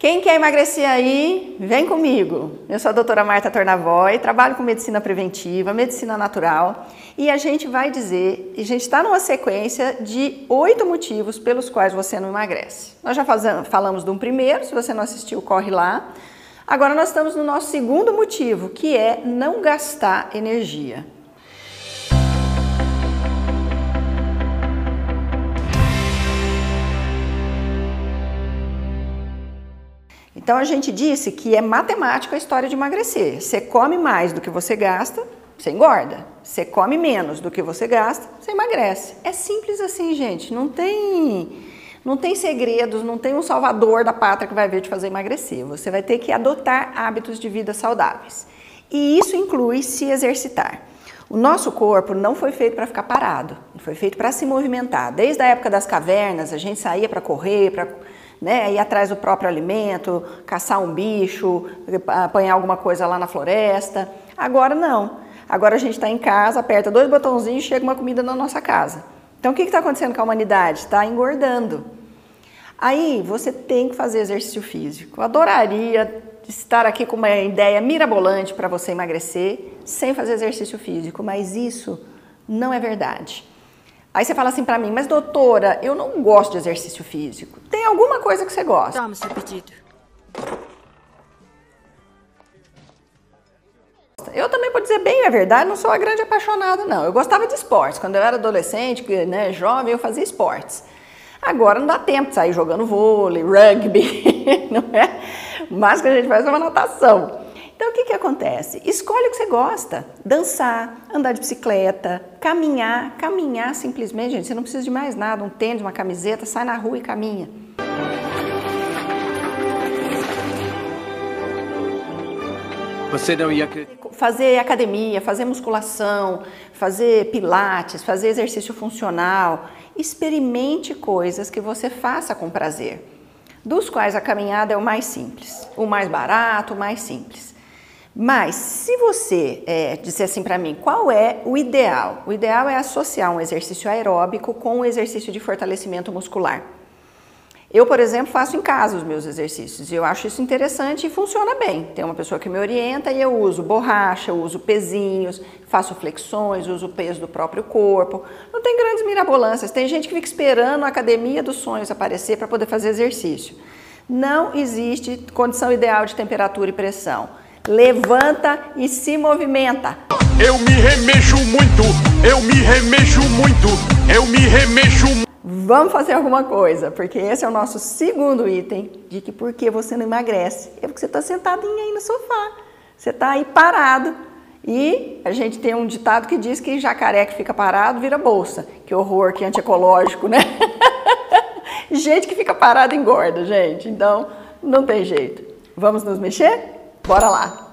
Quem quer emagrecer aí, vem comigo. Eu sou a doutora Marta Tornavoy, trabalho com medicina preventiva, medicina natural e a gente vai dizer, a gente está numa sequência de oito motivos pelos quais você não emagrece. Nós já falamos de um primeiro, se você não assistiu, corre lá. Agora nós estamos no nosso segundo motivo, que é não gastar energia. Então a gente disse que é matemático a história de emagrecer. Você come mais do que você gasta, você engorda. Você come menos do que você gasta, você emagrece. É simples assim, gente. Não tem, não tem segredos, não tem um salvador da pátria que vai vir te fazer emagrecer. Você vai ter que adotar hábitos de vida saudáveis. E isso inclui se exercitar. O nosso corpo não foi feito para ficar parado, foi feito para se movimentar. Desde a época das cavernas, a gente saía para correr, para né, ir atrás do próprio alimento, caçar um bicho, apanhar alguma coisa lá na floresta. Agora não. Agora a gente está em casa, aperta dois botãozinhos e chega uma comida na nossa casa. Então o que está acontecendo com a humanidade? Está engordando. Aí você tem que fazer exercício físico. Eu adoraria estar aqui com uma ideia mirabolante para você emagrecer sem fazer exercício físico, mas isso não é verdade. Aí você fala assim para mim, mas doutora, eu não gosto de exercício físico. Tem alguma coisa que você gosta? Toma seu pedido. Eu também, por dizer bem a verdade, não sou uma grande apaixonada, não. Eu gostava de esportes. Quando eu era adolescente, né, jovem, eu fazia esportes. Agora não dá tempo de sair jogando vôlei, rugby, não é? Mas que a gente faz é uma natação. Então o que, que acontece? Escolhe o que você gosta. Dançar, andar de bicicleta, caminhar. Caminhar simplesmente, gente, você não precisa de mais nada. Um tênis, uma camiseta, sai na rua e caminha. Você não ia fazer academia, fazer musculação, fazer pilates, fazer exercício funcional. Experimente coisas que você faça com prazer, dos quais a caminhada é o mais simples, o mais barato, o mais simples. Mas se você é, disser assim para mim, qual é o ideal? O ideal é associar um exercício aeróbico com um exercício de fortalecimento muscular. Eu, por exemplo, faço em casa os meus exercícios e eu acho isso interessante e funciona bem. Tem uma pessoa que me orienta e eu uso borracha, uso pezinhos, faço flexões, uso o peso do próprio corpo. Não tem grandes mirabolâncias. Tem gente que fica esperando a academia dos sonhos aparecer para poder fazer exercício. Não existe condição ideal de temperatura e pressão levanta e se movimenta. Eu me remexo muito, eu me remexo muito, eu me remexo Vamos fazer alguma coisa, porque esse é o nosso segundo item de que por que você não emagrece? É porque você está sentadinho aí no sofá, você está aí parado. E a gente tem um ditado que diz que jacaré que fica parado vira bolsa. Que horror, que antiecológico, né? gente que fica parado engorda, gente. Então, não tem jeito. Vamos nos mexer? Bora lá!